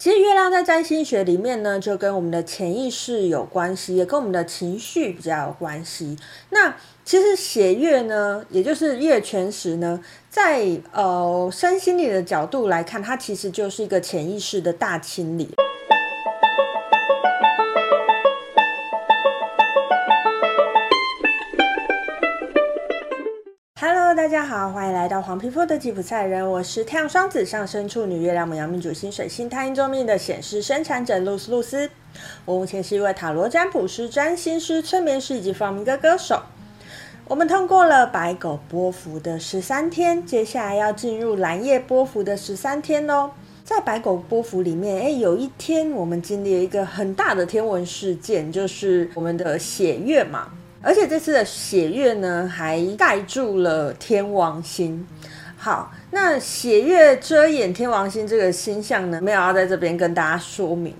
其实月亮在占星学里面呢，就跟我们的潜意识有关系，也跟我们的情绪比较有关系。那其实血月呢，也就是月全食呢，在呃身心灵的角度来看，它其实就是一个潜意识的大清理。Hello，大家好，欢迎来到黄皮肤的吉普赛人，我是太阳双子上升处女月亮母羊命主星水星太阴坐命的显示生产者露丝露丝。我目前是一位塔罗占卜师、占星师、催眠师以及放民歌歌手。我们通过了白狗波幅的十三天，接下来要进入蓝夜波幅的十三天哦。在白狗波幅里面，诶，有一天我们经历了一个很大的天文事件，就是我们的血月嘛。而且这次的血月呢，还盖住了天王星。好，那血月遮掩天王星这个星象呢，没有要在这边跟大家说明。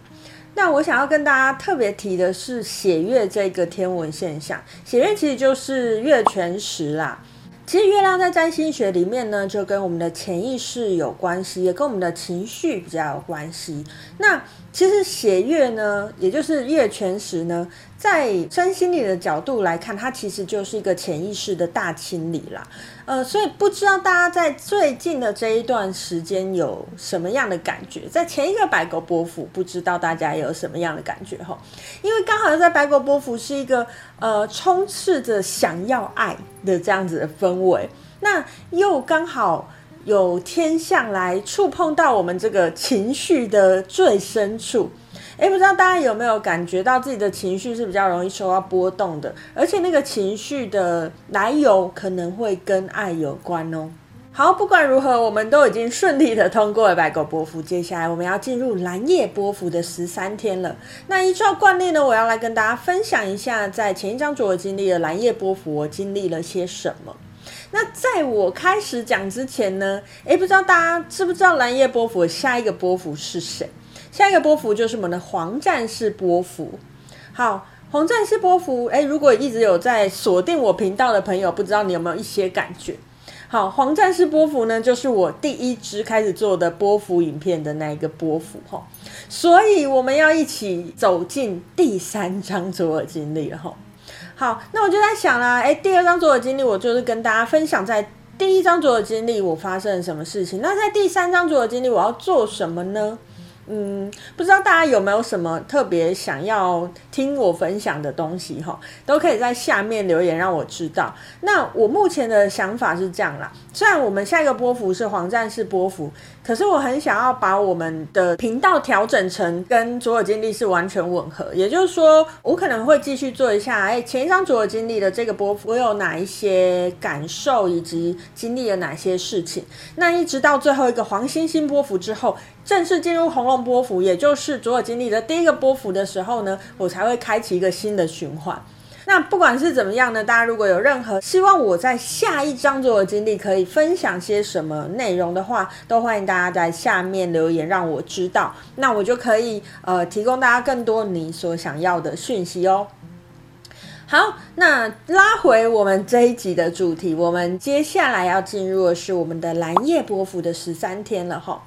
那我想要跟大家特别提的是血月这个天文现象。血月其实就是月全食啦。其实月亮在占星学里面呢，就跟我们的潜意识有关系，也跟我们的情绪比较有关系。那其实血月呢，也就是月全食呢。在身心理的角度来看，它其实就是一个潜意识的大清理啦。呃，所以不知道大家在最近的这一段时间有什么样的感觉？在前一个白狗波符，不知道大家有什么样的感觉哈？因为刚好在白狗波符是一个呃充斥着想要爱的这样子的氛围，那又刚好有天象来触碰到我们这个情绪的最深处。诶，不知道大家有没有感觉到自己的情绪是比较容易受到波动的，而且那个情绪的来由可能会跟爱有关哦。好，不管如何，我们都已经顺利的通过了白狗波幅，接下来我们要进入蓝夜波幅的十三天了。那依照惯例呢，我要来跟大家分享一下，在前一张主我经历的蓝夜波幅，我经历了些什么。那在我开始讲之前呢，诶，不知道大家知不知道蓝夜波幅下一个波幅是谁？下一个波幅就是我们的黄战士波幅。好，黄战士波幅，诶，如果一直有在锁定我频道的朋友，不知道你有没有一些感觉？好，黄战士波幅呢，就是我第一支开始做的波幅影片的那一个波幅哈。所以我们要一起走进第三张左耳经历哈。好，那我就在想啦，诶，第二张左耳经历，我就是跟大家分享在第一张左耳经历我发生了什么事情。那在第三张左耳经历，我要做什么呢？嗯，不知道大家有没有什么特别想要听我分享的东西哈，都可以在下面留言让我知道。那我目前的想法是这样啦，虽然我们下一个波幅是黄战士波幅，可是我很想要把我们的频道调整成跟左耳经历是完全吻合，也就是说，我可能会继续做一下，哎，前一张左耳经历的这个波幅，我有哪一些感受以及经历了哪些事情，那一直到最后一个黄星星波幅之后。正式进入红龙波幅，也就是左耳经历的第一个波幅的时候呢，我才会开启一个新的循环。那不管是怎么样呢，大家如果有任何希望我在下一张左耳经历可以分享些什么内容的话，都欢迎大家在下面留言让我知道，那我就可以呃提供大家更多你所想要的讯息哦。好，那拉回我们这一集的主题，我们接下来要进入的是我们的蓝夜波幅的十三天了哈。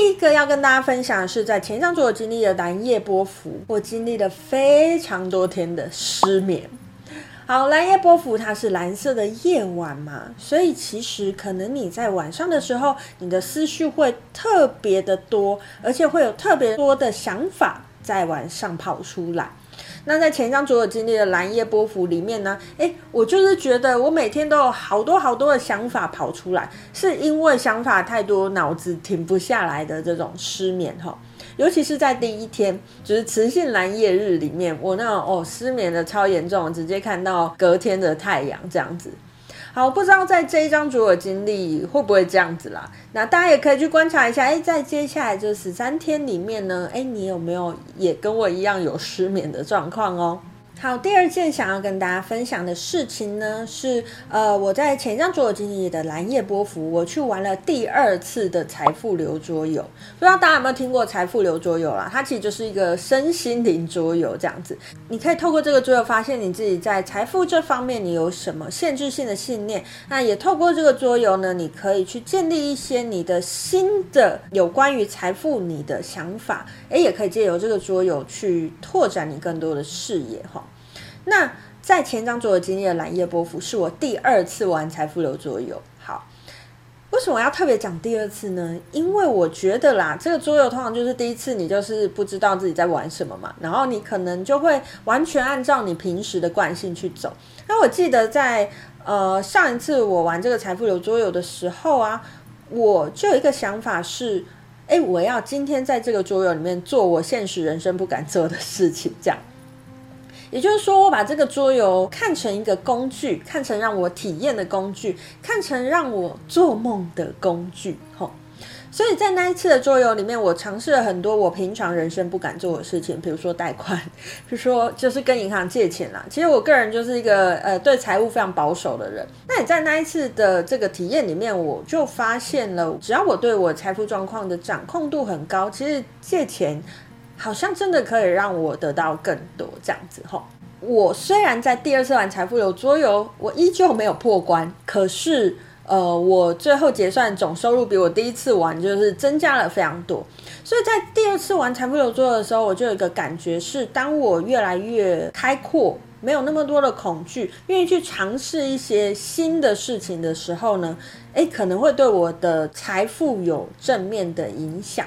第一个要跟大家分享的是，在前上座我经历的蓝夜波幅，我经历了非常多天的失眠。好，蓝夜波幅它是蓝色的夜晚嘛，所以其实可能你在晚上的时候，你的思绪会特别的多，而且会有特别多的想法在晚上跑出来。那在前一张左耳经历的蓝夜波幅里面呢，诶，我就是觉得我每天都有好多好多的想法跑出来，是因为想法太多，脑子停不下来的这种失眠哈。尤其是在第一天，就是磁性蓝夜日里面，我那种哦失眠的超严重，直接看到隔天的太阳这样子。好，不知道在这一张主的经历会不会这样子啦？那大家也可以去观察一下，诶，在接下来这十三天里面呢，诶，你有没有也跟我一样有失眠的状况哦？好，第二件想要跟大家分享的事情呢，是呃，我在前一张桌游经历的蓝夜波符，我去玩了第二次的财富流桌游。不知道大家有没有听过财富流桌游啦？它其实就是一个身心灵桌游这样子。你可以透过这个桌游发现你自己在财富这方面你有什么限制性的信念。那也透过这个桌游呢，你可以去建立一些你的新的有关于财富你的想法。诶，也可以借由这个桌游去拓展你更多的视野哈。那在前张桌游经历的蓝夜波符是我第二次玩财富流桌游。好，为什么要特别讲第二次呢？因为我觉得啦，这个桌游通常就是第一次你就是不知道自己在玩什么嘛，然后你可能就会完全按照你平时的惯性去走。那我记得在呃上一次我玩这个财富流桌游的时候啊，我就有一个想法是，哎，我要今天在这个桌游里面做我现实人生不敢做的事情，这样。也就是说，我把这个桌游看成一个工具，看成让我体验的工具，看成让我做梦的工具，吼。所以在那一次的桌游里面，我尝试了很多我平常人生不敢做的事情，比如说贷款，比如说就是跟银行借钱啦。其实我个人就是一个呃对财务非常保守的人。那你在那一次的这个体验里面，我就发现了，只要我对我财富状况的掌控度很高，其实借钱。好像真的可以让我得到更多这样子吼。我虽然在第二次玩财富流桌游，我依旧没有破关，可是呃，我最后结算总收入比我第一次玩就是增加了非常多。所以在第二次玩财富流桌游的时候，我就有一个感觉是，当我越来越开阔，没有那么多的恐惧，愿意去尝试一些新的事情的时候呢，诶，可能会对我的财富有正面的影响。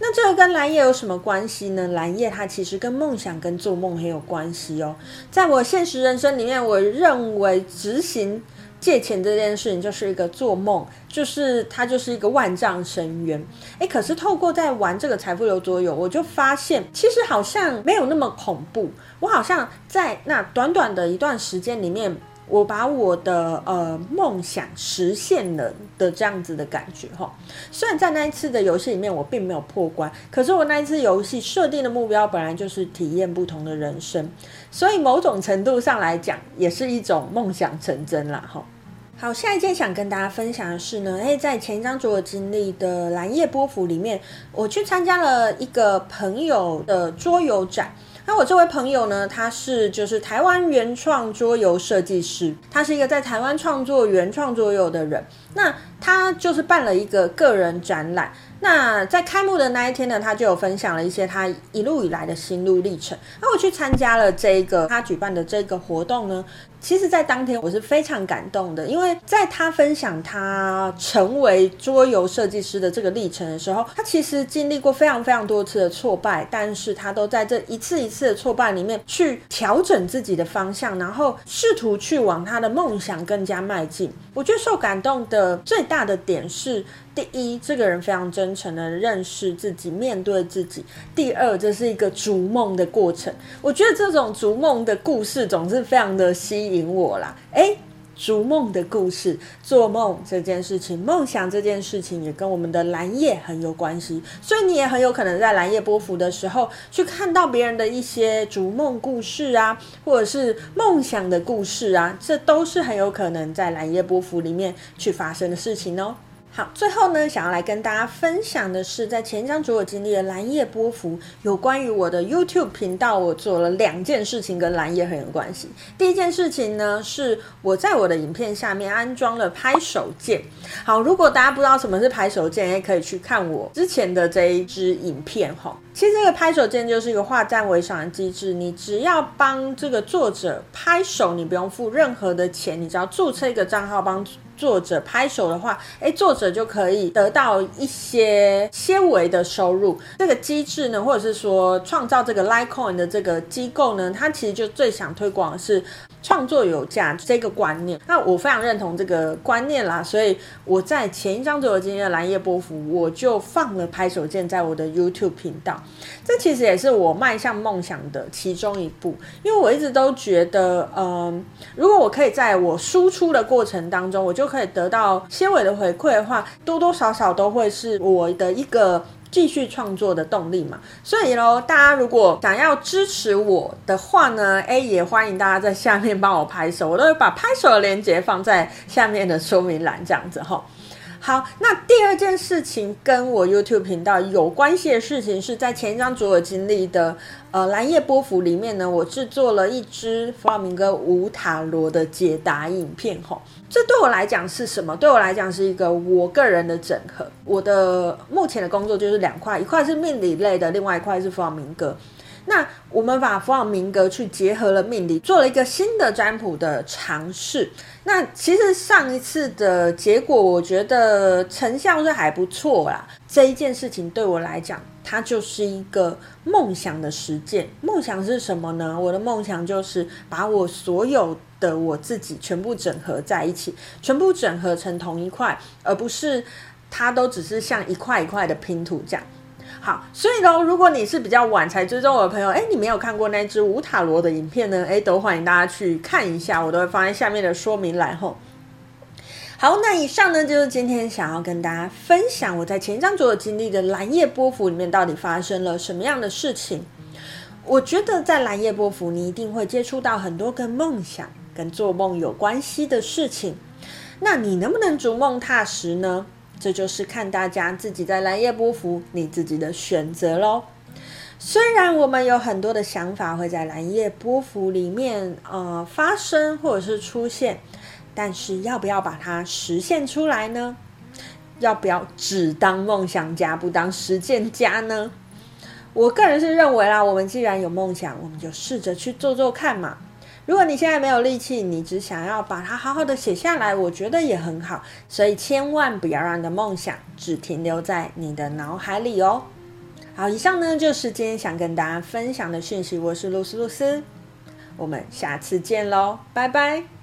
那这个跟蓝夜有什么关系呢？蓝夜它其实跟梦想跟做梦很有关系哦。在我现实人生里面，我认为执行借钱这件事情就是一个做梦，就是它就是一个万丈深渊。诶，可是透过在玩这个财富流桌游，我就发现其实好像没有那么恐怖。我好像在那短短的一段时间里面。我把我的呃梦想实现了的这样子的感觉哈，虽然在那一次的游戏里面我并没有破关，可是我那一次游戏设定的目标本来就是体验不同的人生，所以某种程度上来讲也是一种梦想成真啦哈。好，下一件想跟大家分享的是呢，诶，在前一张桌游经历的蓝夜波幅里面，我去参加了一个朋友的桌游展。那我这位朋友呢，他是就是台湾原创桌游设计师，他是一个在台湾创作原创桌游的人。那他就是办了一个个人展览。那在开幕的那一天呢，他就有分享了一些他一路以来的心路历程。那我去参加了这一个他举办的这个活动呢。其实，在当天我是非常感动的，因为在他分享他成为桌游设计师的这个历程的时候，他其实经历过非常非常多次的挫败，但是他都在这一次一次的挫败里面去调整自己的方向，然后试图去往他的梦想更加迈进。我觉得受感动的最大的点是。第一，这个人非常真诚的认识自己，面对自己。第二，这是一个逐梦的过程。我觉得这种逐梦的故事总是非常的吸引我啦。诶，逐梦的故事，做梦这件事情，梦想这件事情，也跟我们的蓝夜很有关系。所以你也很有可能在蓝夜波幅的时候，去看到别人的一些逐梦故事啊，或者是梦想的故事啊，这都是很有可能在蓝夜波幅里面去发生的事情哦。好，最后呢，想要来跟大家分享的是，在前一张桌游经历的蓝夜波幅，有关于我的 YouTube 频道，我做了两件事情跟蓝夜很有关系。第一件事情呢，是我在我的影片下面安装了拍手键。好，如果大家不知道什么是拍手键，也可以去看我之前的这一支影片哈。其实这个拍手键就是一个化赞为赏的机制，你只要帮这个作者拍手，你不用付任何的钱，你只要注册一个账号帮。作者拍手的话，哎，作者就可以得到一些纤维的收入。这个机制呢，或者是说创造这个 Litecoin 的这个机构呢，它其实就最想推广的是创作有价这个观念。那我非常认同这个观念啦，所以我在前一张左右今天的蓝夜波符，我就放了拍手键在我的 YouTube 频道。这其实也是我迈向梦想的其中一步，因为我一直都觉得，嗯，如果我可以在我输出的过程当中，我就可以得到些微的回馈的话，多多少少都会是我的一个继续创作的动力嘛。所以喽，大家如果想要支持我的话呢，诶，也欢迎大家在下面帮我拍手，我都会把拍手的链接放在下面的说明栏，这样子哈。好，那第二件事情跟我 YouTube 频道有关系的事情，是在前一张左耳经历的呃蓝夜波幅里面呢，我制作了一支弗朗明哥无塔罗的解答影片。吼，这对我来讲是什么？对我来讲是一个我个人的整合。我的目前的工作就是两块，一块是命理类的，另外一块是弗朗明哥。那我们把弗朗明哥去结合了命理，做了一个新的占卜的尝试。那其实上一次的结果，我觉得成效是还不错啦。这一件事情对我来讲，它就是一个梦想的实践。梦想是什么呢？我的梦想就是把我所有的我自己全部整合在一起，全部整合成同一块，而不是它都只是像一块一块的拼图这样。好，所以呢，如果你是比较晚才追踪我的朋友，哎，你没有看过那支无塔罗的影片呢，哎，都欢迎大家去看一下，我都会放在下面的说明栏后。好，那以上呢就是今天想要跟大家分享我在前一张卓尔经历的蓝夜波幅里面到底发生了什么样的事情。我觉得在蓝夜波幅，你一定会接触到很多跟梦想、跟做梦有关系的事情。那你能不能逐梦踏实呢？这就是看大家自己在蓝夜波符，你自己的选择喽。虽然我们有很多的想法会在蓝夜波符里面呃发生或者是出现，但是要不要把它实现出来呢？要不要只当梦想家不当实践家呢？我个人是认为啦，我们既然有梦想，我们就试着去做做看嘛。如果你现在没有力气，你只想要把它好好的写下来，我觉得也很好。所以千万不要让你的梦想只停留在你的脑海里哦。好，以上呢就是今天想跟大家分享的讯息。我是露丝露丝，我们下次见喽，拜拜。